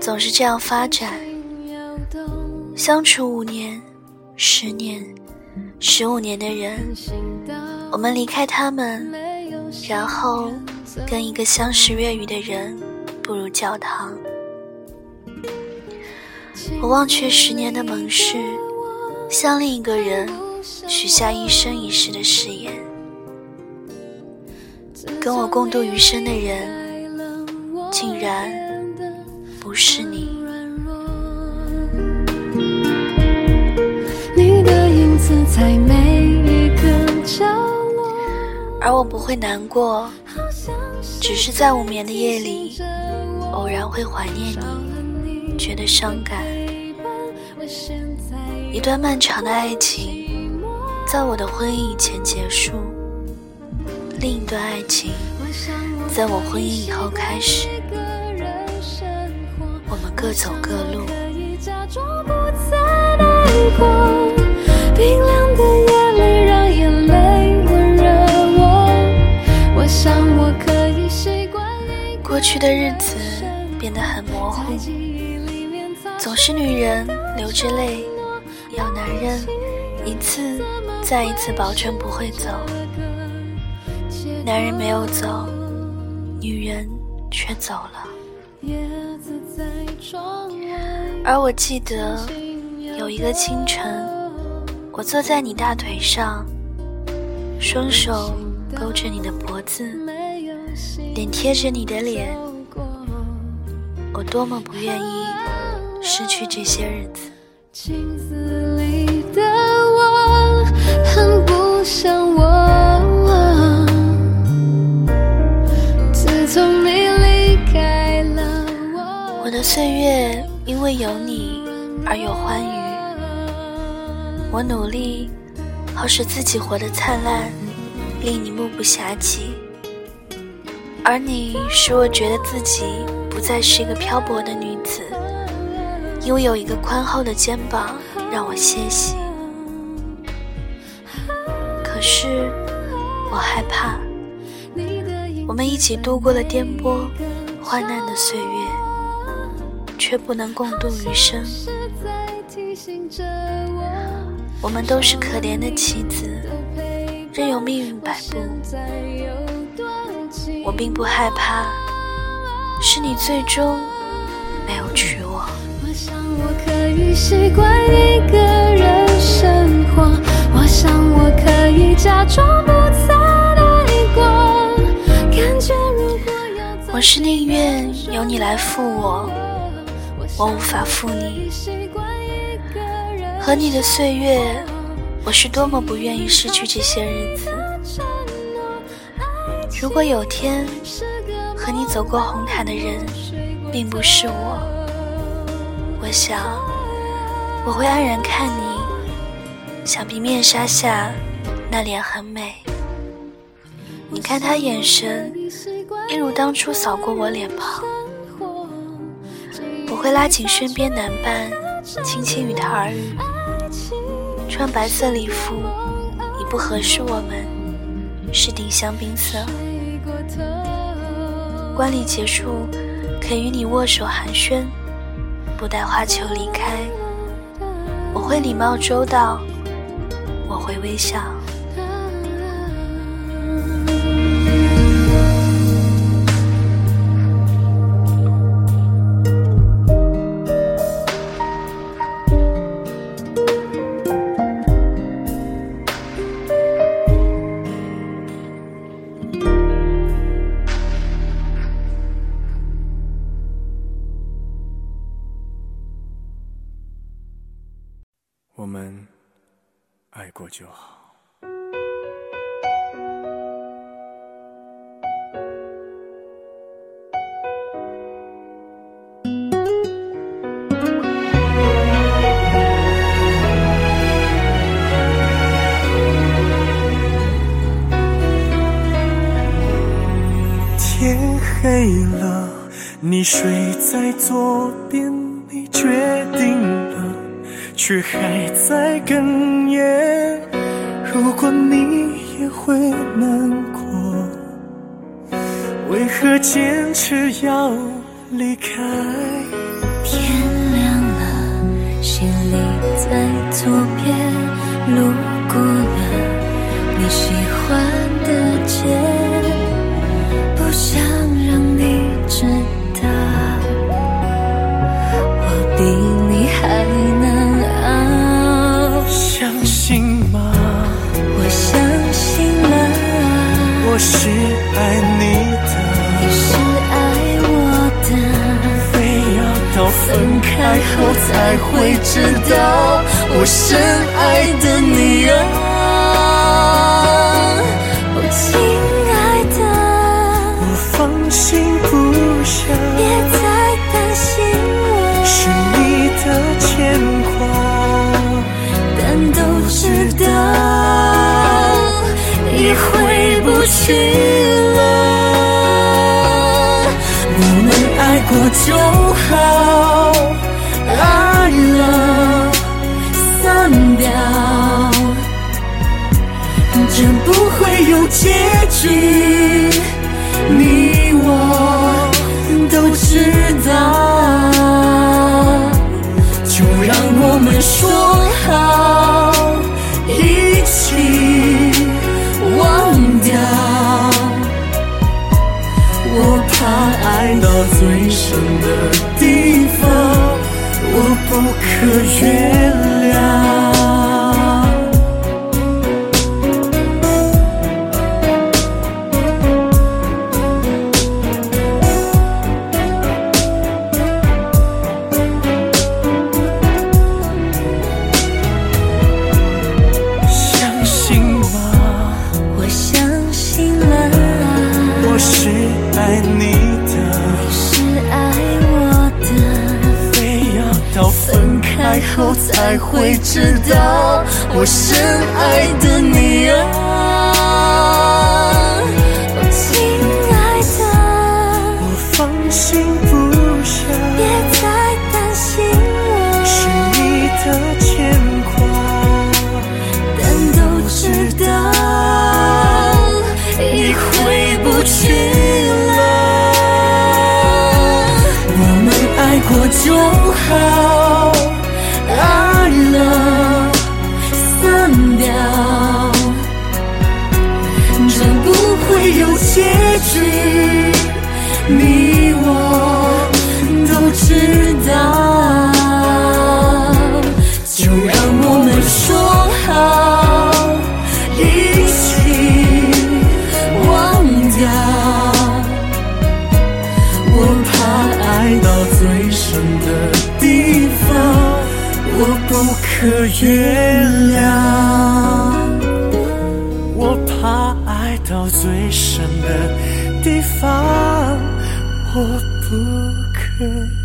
总是这样发展，相处五年、十年、十五年的人，我们离开他们，然后跟一个相识月余的人步入教堂。我忘却十年的盟誓，向另一个人许下一生一世的誓言。跟我共度余生的人，竟然不是你。你的影子在每一个角而我不会难过，只是在无眠的夜里，偶然会怀念你，觉得伤感。一段漫长的爱情，在我的婚姻以前结束；另一段爱情，在我婚姻以后开始。我们各走各路。过去的日子变得很模糊，总是女人流着泪，要男人一次再一次保证不会走。男人没有走，女人却走了。而我记得有一个清晨。我坐在你大腿上，双手勾着你的脖子，脸贴着你的脸。我多么不愿意失去这些日子。我的岁月因为有你而有欢愉。我努力，好使自己活得灿烂，令你目不暇接；而你使我觉得自己不再是一个漂泊的女子，因为有一个宽厚的肩膀让我歇息。可是，我害怕，我们一起度过了颠簸、患难的岁月，却不能共度余生。我们都是可怜的棋子，任由命运摆布。我并不害怕，是你最终没有娶我。我想我可以习惯一个人生活，我想我可以假装不曾爱过。感觉如果要我是宁愿由你来负我，我无法负你。和你的岁月，我是多么不愿意失去这些日子。如果有天和你走过红毯的人并不是我，我想我会安然看你。想必面纱下那脸很美，你看他眼神一如当初扫过我脸庞。我会拉紧身边男伴，轻轻与他耳语。穿白色礼服已不合适，我们是丁香槟色。观礼结束，肯与你握手寒暄，不带花球离开。我会礼貌周到，我会微笑。结果就好。天黑了你睡在左边你决定了却还在哽咽。如果你也会难过，为何坚持要离开？天亮了，心里在左边，路过了你喜欢的街。不想让你知道，我比是爱你的，是爱我的，非要到分开后才会知道，我深爱的女人，哦，亲爱的，我放心不下，别再担心我，是你的牵挂，但都值得。去了，我们爱过就好，爱了散掉，这不会有结局，最深的地方，我不可原谅。相信吗？我相信了。我是爱你。后才会知道，我深爱的你啊，亲爱的，我放心不下，别再担心我，是你的牵挂，但都知道已回不去了，我们爱过就好。局，你我都知道，就让我们说好，一起忘掉，我怕爱到最深的地方。我不可原谅，我怕爱到最深的地方，我不可。